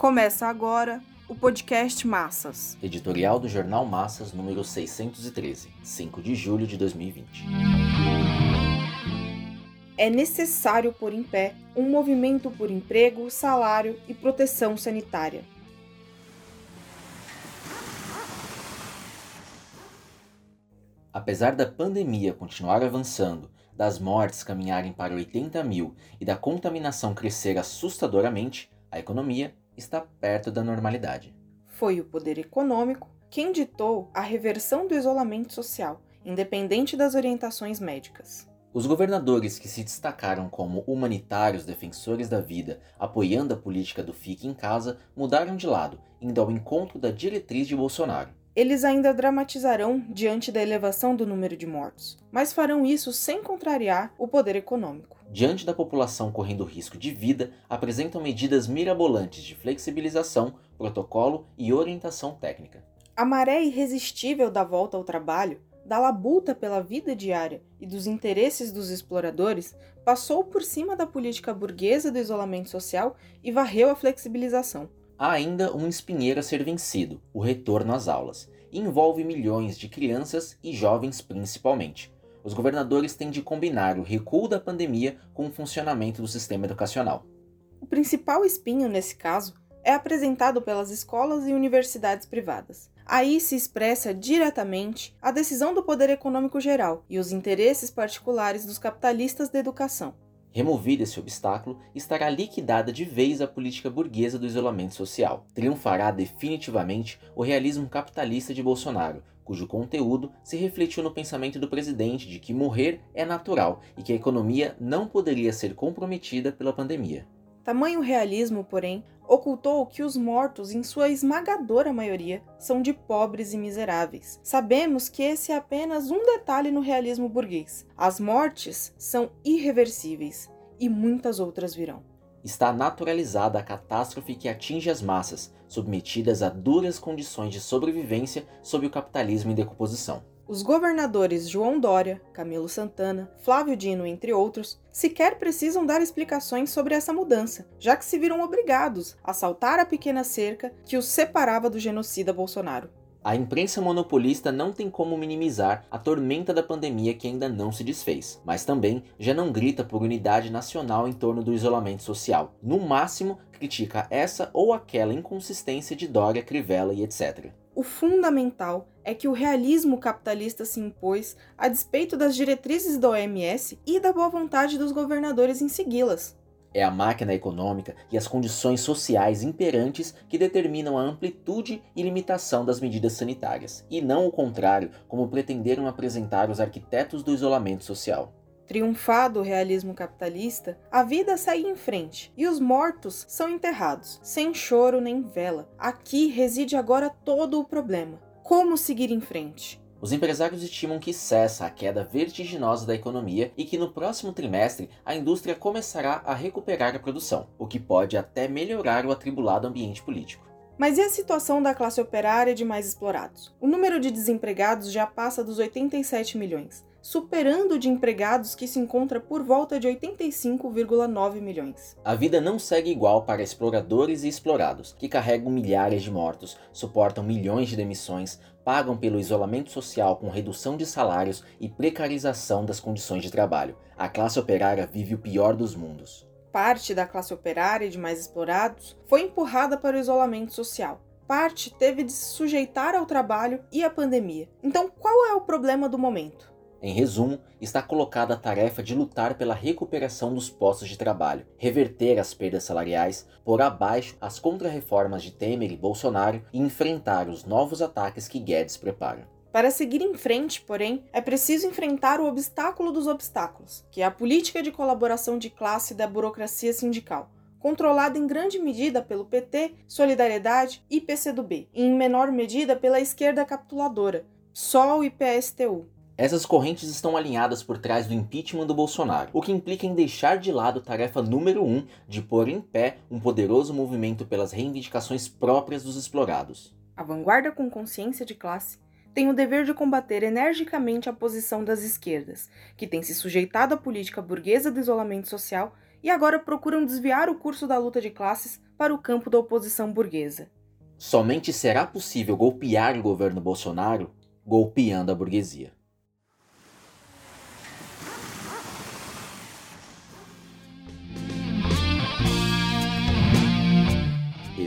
Começa agora o podcast Massas. Editorial do Jornal Massas, número 613, 5 de julho de 2020. É necessário pôr em pé um movimento por emprego, salário e proteção sanitária. Apesar da pandemia continuar avançando, das mortes caminharem para 80 mil e da contaminação crescer assustadoramente, a economia está perto da normalidade. Foi o poder econômico quem ditou a reversão do isolamento social, independente das orientações médicas. Os governadores que se destacaram como humanitários defensores da vida, apoiando a política do fique em casa, mudaram de lado, indo ao encontro da diretriz de Bolsonaro. Eles ainda dramatizarão diante da elevação do número de mortos, mas farão isso sem contrariar o poder econômico. Diante da população correndo risco de vida, apresentam medidas mirabolantes de flexibilização, protocolo e orientação técnica. A maré irresistível da volta ao trabalho, da labuta pela vida diária e dos interesses dos exploradores passou por cima da política burguesa do isolamento social e varreu a flexibilização. Há ainda um espinheiro a ser vencido, o retorno às aulas, e envolve milhões de crianças e jovens principalmente. Os governadores têm de combinar o recuo da pandemia com o funcionamento do sistema educacional. O principal espinho nesse caso é apresentado pelas escolas e universidades privadas. Aí se expressa diretamente a decisão do poder econômico geral e os interesses particulares dos capitalistas da educação. Removido esse obstáculo, estará liquidada de vez a política burguesa do isolamento social. Triunfará definitivamente o realismo capitalista de Bolsonaro, cujo conteúdo se refletiu no pensamento do presidente de que morrer é natural e que a economia não poderia ser comprometida pela pandemia. Tamanho realismo, porém, ocultou que os mortos, em sua esmagadora maioria, são de pobres e miseráveis. Sabemos que esse é apenas um detalhe no realismo burguês. As mortes são irreversíveis e muitas outras virão. Está naturalizada a catástrofe que atinge as massas, submetidas a duras condições de sobrevivência sob o capitalismo em decomposição. Os governadores João Dória, Camilo Santana, Flávio Dino, entre outros, sequer precisam dar explicações sobre essa mudança, já que se viram obrigados a saltar a pequena cerca que os separava do genocida Bolsonaro. A imprensa monopolista não tem como minimizar a tormenta da pandemia que ainda não se desfez, mas também já não grita por unidade nacional em torno do isolamento social. No máximo, critica essa ou aquela inconsistência de Dória, Crivella e etc. O fundamental é que o realismo capitalista se impôs a despeito das diretrizes da OMS e da boa vontade dos governadores em segui-las. É a máquina econômica e as condições sociais imperantes que determinam a amplitude e limitação das medidas sanitárias, e não o contrário, como pretenderam apresentar os arquitetos do isolamento social. Triunfado o realismo capitalista, a vida segue em frente e os mortos são enterrados, sem choro nem vela. Aqui reside agora todo o problema. Como seguir em frente? Os empresários estimam que cessa a queda vertiginosa da economia e que no próximo trimestre a indústria começará a recuperar a produção, o que pode até melhorar o atribulado ambiente político. Mas e a situação da classe operária de mais explorados? O número de desempregados já passa dos 87 milhões superando o de empregados que se encontra por volta de 85,9 milhões. A vida não segue igual para exploradores e explorados, que carregam milhares de mortos, suportam milhões de demissões, pagam pelo isolamento social com redução de salários e precarização das condições de trabalho. A classe operária vive o pior dos mundos. Parte da classe operária e de mais explorados foi empurrada para o isolamento social. Parte teve de se sujeitar ao trabalho e à pandemia. Então, qual é o problema do momento? Em resumo, está colocada a tarefa de lutar pela recuperação dos postos de trabalho, reverter as perdas salariais, pôr abaixo as contrarreformas de Temer e Bolsonaro e enfrentar os novos ataques que Guedes prepara. Para seguir em frente, porém, é preciso enfrentar o obstáculo dos obstáculos, que é a política de colaboração de classe da burocracia sindical, controlada em grande medida pelo PT, Solidariedade e PCdoB, e em menor medida pela esquerda capituladora, PSOL e PSTU. Essas correntes estão alinhadas por trás do impeachment do Bolsonaro, o que implica em deixar de lado a tarefa número um de pôr em pé um poderoso movimento pelas reivindicações próprias dos explorados. A vanguarda com consciência de classe tem o dever de combater energicamente a posição das esquerdas, que tem se sujeitado à política burguesa do isolamento social e agora procuram desviar o curso da luta de classes para o campo da oposição burguesa. Somente será possível golpear o governo Bolsonaro golpeando a burguesia.